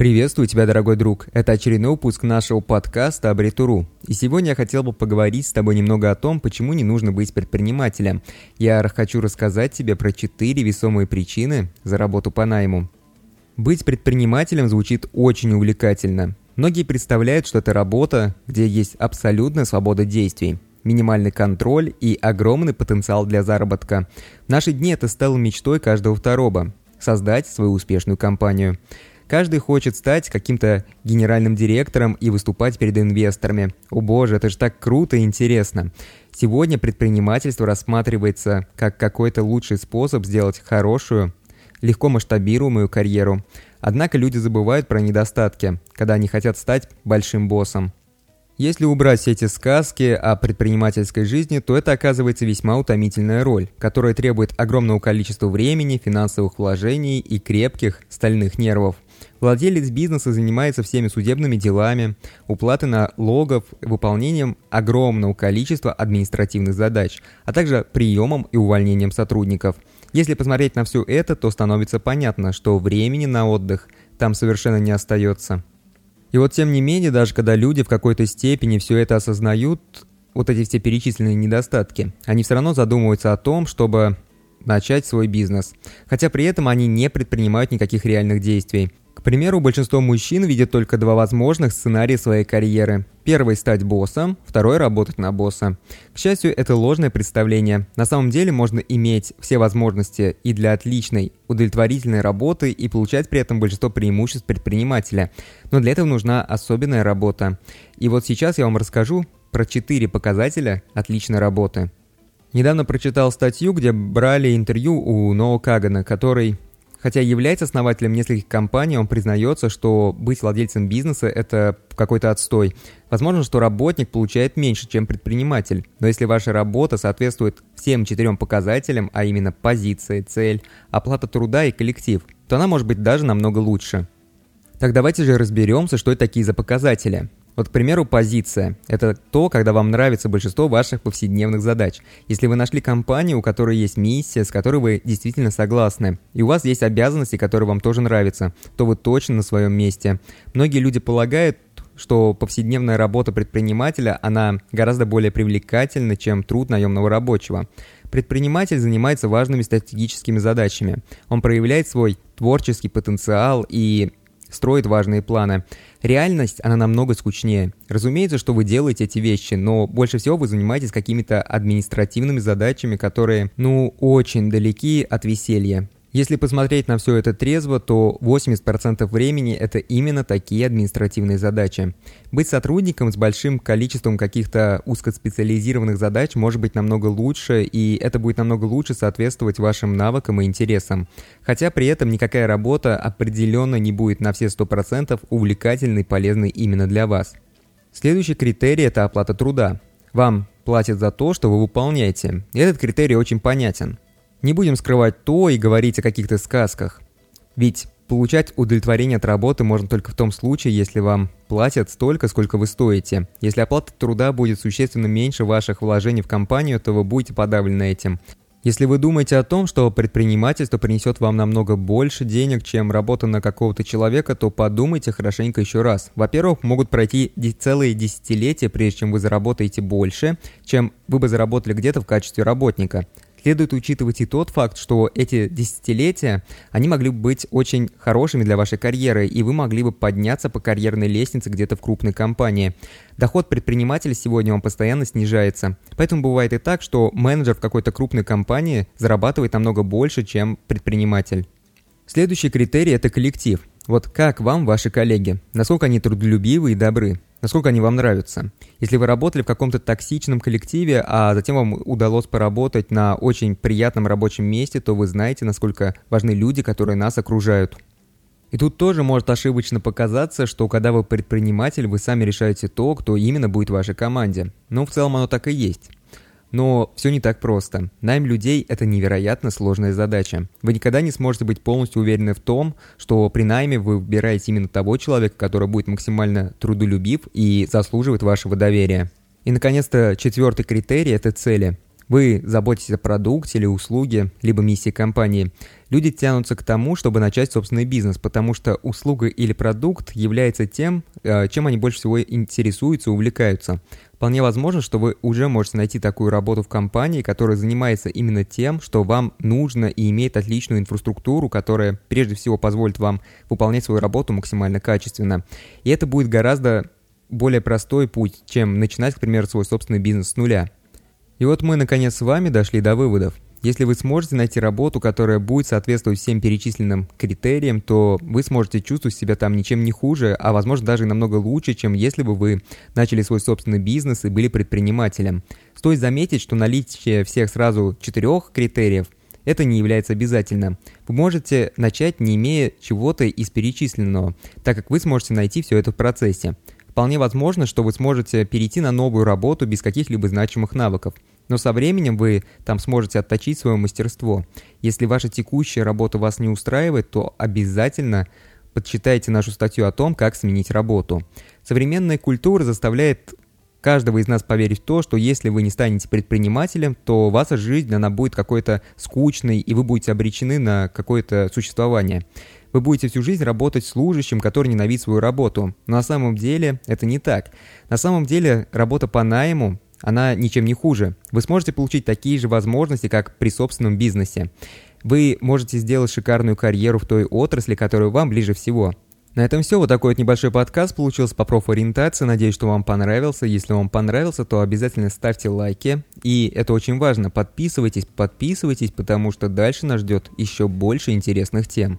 Приветствую тебя, дорогой друг. Это очередной выпуск нашего подкаста Абритуру. И сегодня я хотел бы поговорить с тобой немного о том, почему не нужно быть предпринимателем. Я хочу рассказать тебе про четыре весомые причины за работу по найму. Быть предпринимателем звучит очень увлекательно. Многие представляют, что это работа, где есть абсолютная свобода действий, минимальный контроль и огромный потенциал для заработка. В наши дни это стало мечтой каждого второго – создать свою успешную компанию – Каждый хочет стать каким-то генеральным директором и выступать перед инвесторами. О боже, это же так круто и интересно. Сегодня предпринимательство рассматривается как какой-то лучший способ сделать хорошую, легко масштабируемую карьеру. Однако люди забывают про недостатки, когда они хотят стать большим боссом. Если убрать все эти сказки о предпринимательской жизни, то это оказывается весьма утомительная роль, которая требует огромного количества времени, финансовых вложений и крепких стальных нервов – Владелец бизнеса занимается всеми судебными делами, уплатой налогов, выполнением огромного количества административных задач, а также приемом и увольнением сотрудников. Если посмотреть на все это, то становится понятно, что времени на отдых там совершенно не остается. И вот тем не менее, даже когда люди в какой-то степени все это осознают, вот эти все перечисленные недостатки, они все равно задумываются о том, чтобы начать свой бизнес. Хотя при этом они не предпринимают никаких реальных действий. К примеру, большинство мужчин видят только два возможных сценария своей карьеры. Первый – стать боссом, второй – работать на босса. К счастью, это ложное представление. На самом деле можно иметь все возможности и для отличной, удовлетворительной работы и получать при этом большинство преимуществ предпринимателя. Но для этого нужна особенная работа. И вот сейчас я вам расскажу про четыре показателя отличной работы. Недавно прочитал статью, где брали интервью у Ноа Кагана, который Хотя является основателем нескольких компаний, он признается, что быть владельцем бизнеса – это какой-то отстой. Возможно, что работник получает меньше, чем предприниматель. Но если ваша работа соответствует всем четырем показателям, а именно позиция, цель, оплата труда и коллектив, то она может быть даже намного лучше. Так давайте же разберемся, что это такие за показатели. Вот, к примеру, позиция – это то, когда вам нравится большинство ваших повседневных задач. Если вы нашли компанию, у которой есть миссия, с которой вы действительно согласны, и у вас есть обязанности, которые вам тоже нравятся, то вы точно на своем месте. Многие люди полагают, что повседневная работа предпринимателя, она гораздо более привлекательна, чем труд наемного рабочего. Предприниматель занимается важными стратегическими задачами. Он проявляет свой творческий потенциал и строит важные планы. Реальность, она намного скучнее. Разумеется, что вы делаете эти вещи, но больше всего вы занимаетесь какими-то административными задачами, которые, ну, очень далеки от веселья. Если посмотреть на все это трезво, то 80% времени это именно такие административные задачи. Быть сотрудником с большим количеством каких-то узкоспециализированных задач может быть намного лучше, и это будет намного лучше соответствовать вашим навыкам и интересам. Хотя при этом никакая работа определенно не будет на все 100% увлекательной и полезной именно для вас. Следующий критерий – это оплата труда. Вам платят за то, что вы выполняете. Этот критерий очень понятен. Не будем скрывать то и говорить о каких-то сказках. Ведь получать удовлетворение от работы можно только в том случае, если вам платят столько, сколько вы стоите. Если оплата труда будет существенно меньше ваших вложений в компанию, то вы будете подавлены этим. Если вы думаете о том, что предпринимательство принесет вам намного больше денег, чем работа на какого-то человека, то подумайте хорошенько еще раз. Во-первых, могут пройти целые десятилетия, прежде чем вы заработаете больше, чем вы бы заработали где-то в качестве работника. Следует учитывать и тот факт, что эти десятилетия, они могли бы быть очень хорошими для вашей карьеры, и вы могли бы подняться по карьерной лестнице где-то в крупной компании. Доход предпринимателя сегодня он постоянно снижается. Поэтому бывает и так, что менеджер в какой-то крупной компании зарабатывает намного больше, чем предприниматель. Следующий критерий – это коллектив. Вот как вам ваши коллеги? Насколько они трудолюбивы и добры? Насколько они вам нравятся? Если вы работали в каком-то токсичном коллективе, а затем вам удалось поработать на очень приятном рабочем месте, то вы знаете, насколько важны люди, которые нас окружают. И тут тоже может ошибочно показаться, что когда вы предприниматель, вы сами решаете то, кто именно будет в вашей команде. Но в целом оно так и есть. Но все не так просто. Найм людей – это невероятно сложная задача. Вы никогда не сможете быть полностью уверены в том, что при найме вы выбираете именно того человека, который будет максимально трудолюбив и заслуживает вашего доверия. И, наконец-то, четвертый критерий – это цели. Вы заботитесь о продукте или услуге, либо миссии компании. Люди тянутся к тому, чтобы начать собственный бизнес, потому что услуга или продукт является тем, э, чем они больше всего интересуются и увлекаются. Вполне возможно, что вы уже можете найти такую работу в компании, которая занимается именно тем, что вам нужно и имеет отличную инфраструктуру, которая прежде всего позволит вам выполнять свою работу максимально качественно. И это будет гораздо более простой путь, чем начинать, к примеру, свой собственный бизнес с нуля. И вот мы, наконец, с вами дошли до выводов. Если вы сможете найти работу, которая будет соответствовать всем перечисленным критериям, то вы сможете чувствовать себя там ничем не хуже, а возможно даже намного лучше, чем если бы вы начали свой собственный бизнес и были предпринимателем. Стоит заметить, что наличие всех сразу четырех критериев – это не является обязательным. Вы можете начать, не имея чего-то из перечисленного, так как вы сможете найти все это в процессе. Вполне возможно, что вы сможете перейти на новую работу без каких-либо значимых навыков – но со временем вы там сможете отточить свое мастерство. Если ваша текущая работа вас не устраивает, то обязательно подчитайте нашу статью о том, как сменить работу. Современная культура заставляет каждого из нас поверить в то, что если вы не станете предпринимателем, то ваша жизнь, она будет какой-то скучной, и вы будете обречены на какое-то существование. Вы будете всю жизнь работать служащим, который ненавидит свою работу. Но на самом деле это не так. На самом деле работа по найму она ничем не хуже. Вы сможете получить такие же возможности, как при собственном бизнесе. Вы можете сделать шикарную карьеру в той отрасли, которая вам ближе всего. На этом все. Вот такой вот небольшой подкаст получился по профориентации. Надеюсь, что вам понравился. Если вам понравился, то обязательно ставьте лайки. И это очень важно. Подписывайтесь, подписывайтесь, потому что дальше нас ждет еще больше интересных тем.